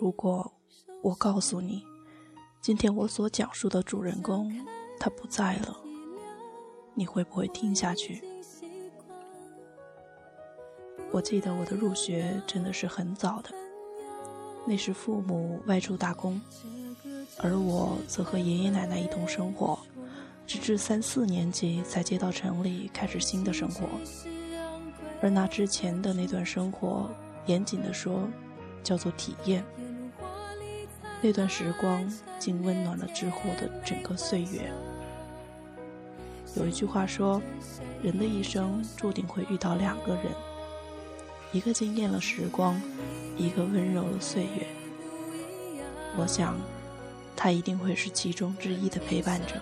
如果我告诉你，今天我所讲述的主人公他不在了，你会不会听下去？我记得我的入学真的是很早的，那时父母外出打工，而我则和爷爷奶奶一同生活，直至三四年级才接到城里开始新的生活。而那之前的那段生活，严谨的说，叫做体验。那段时光竟温暖了之后的整个岁月。有一句话说，人的一生注定会遇到两个人。一个惊艳了时光，一个温柔了岁月。我想，他一定会是其中之一的陪伴者。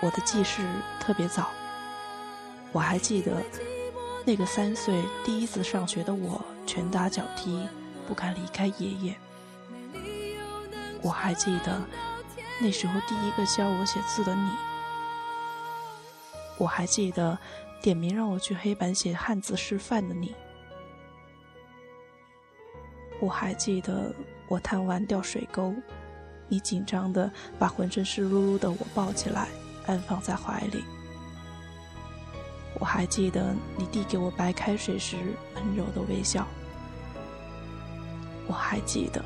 我的记事特别早，我还记得那个三岁第一次上学的我，拳打脚踢，不敢离开爷爷。我还记得那时候第一个教我写字的你。我还记得。点名让我去黑板写汉字示范的你，我还记得我贪玩掉水沟，你紧张的把浑身湿漉漉的我抱起来安放在怀里。我还记得你递给我白开水时温柔的微笑。我还记得，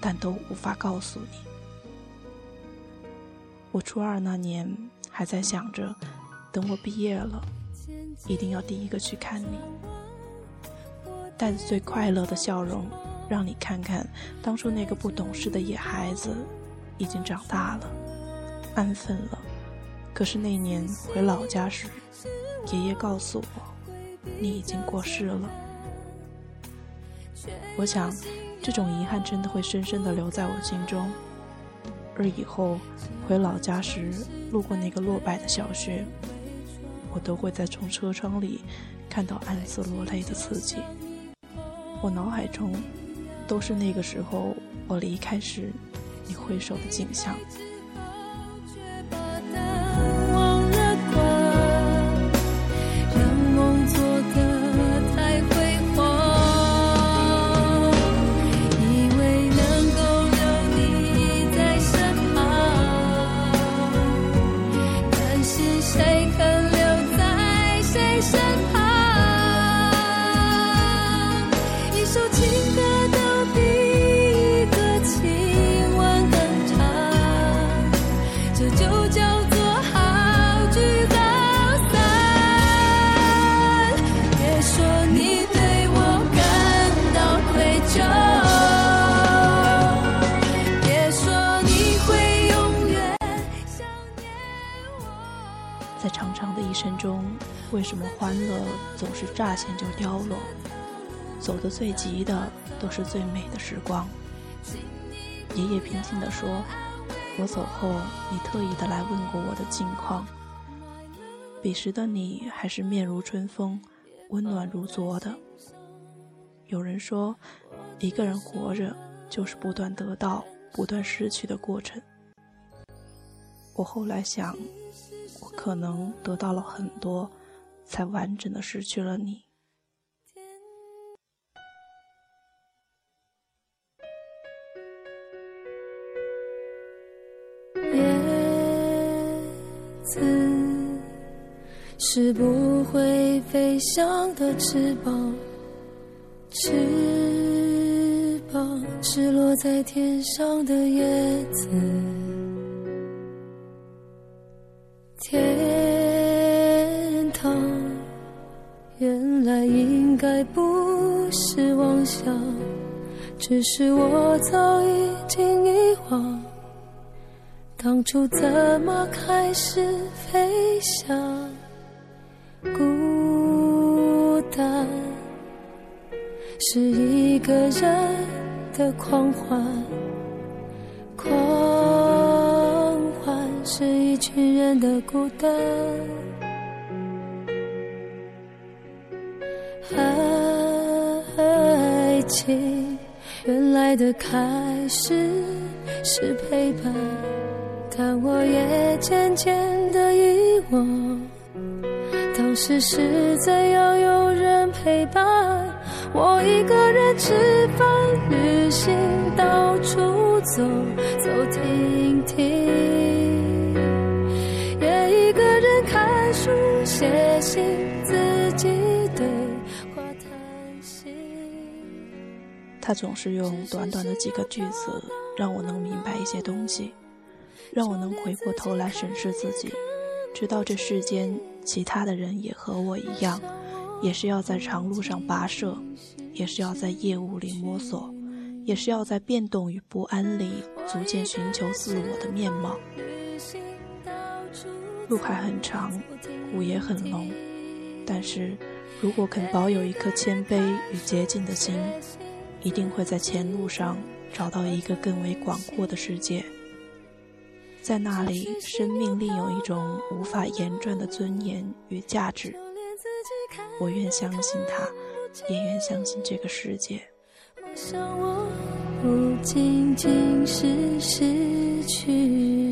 但都无法告诉你。我初二那年还在想着，等我毕业了。一定要第一个去看你，带着最快乐的笑容，让你看看当初那个不懂事的野孩子，已经长大了，安分了。可是那年回老家时，爷爷告诉我，你已经过世了。我想，这种遗憾真的会深深的留在我心中，而以后回老家时，路过那个落败的小学。我都会在从车窗里看到暗自落泪的自己，我脑海中都是那个时候我离开时你挥手的景象。一生中为什么欢乐总是乍现就凋落？走得最急的都是最美的时光。爷爷平静地说：“我走后，你特意的来问过我的近况。彼时的你还是面如春风，温暖如昨的。有人说，一个人活着就是不断得到、不断失去的过程。我后来想，可能得到了很多。”才完整的失去了你。叶子是不会飞翔的翅膀，翅膀是落在天上的叶子。只是我早已经遗忘，当初怎么开始飞翔？孤单是一个人的狂欢，狂欢是一群人的孤单。爱情原来的开始是陪伴，但我也渐渐的遗忘，当时是怎样有人陪伴？我一个人吃饭、旅行、到处走走停停，也一个人看书、写信，自己他总是用短短的几个句子，让我能明白一些东西，让我能回过头来审视自己。知道这世间其他的人也和我一样，也是要在长路上跋涉，也是要在夜雾里摸索，也是要在变动与不安里逐渐寻求自我的面貌。路还很长，雾也很浓，但是如果肯保有一颗谦卑与洁净的心，一定会在前路上找到一个更为广阔的世界。在那里，生命另有一种无法言传的尊严与价值。我愿相信它，也愿相信这个世界。我想我不仅仅是失去。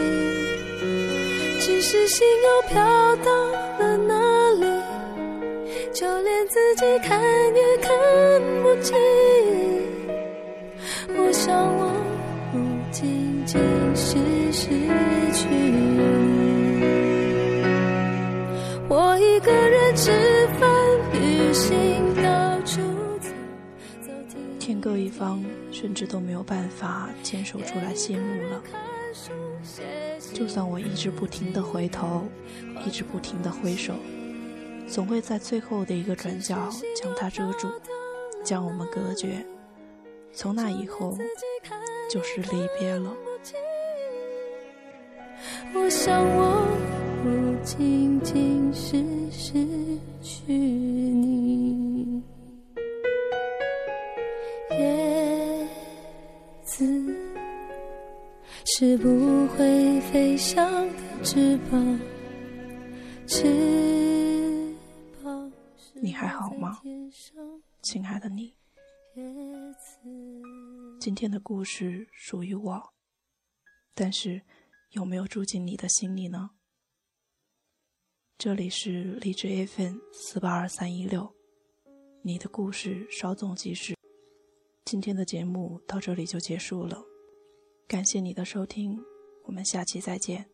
是心又飘到了哪里，就连自己看也看不清。我想，我不仅仅是失去你。我一个人吃饭、旅行、到处走。天各一方，甚至都没有办法牵手出来谢幕了。就算我一直不停的回头，一直不停的挥手，总会在最后的一个转角将它遮住，将我们隔绝。从那以后，就是离别了。我想，我不仅仅是失去是不会飞翔的翅膀，翅膀。你还好吗，亲爱的你？今天的故事属于我，但是有没有住进你的心里呢？这里是荔枝 FM 四八二三一六，你的故事稍纵即逝。今天的节目到这里就结束了，感谢你的收听，我们下期再见。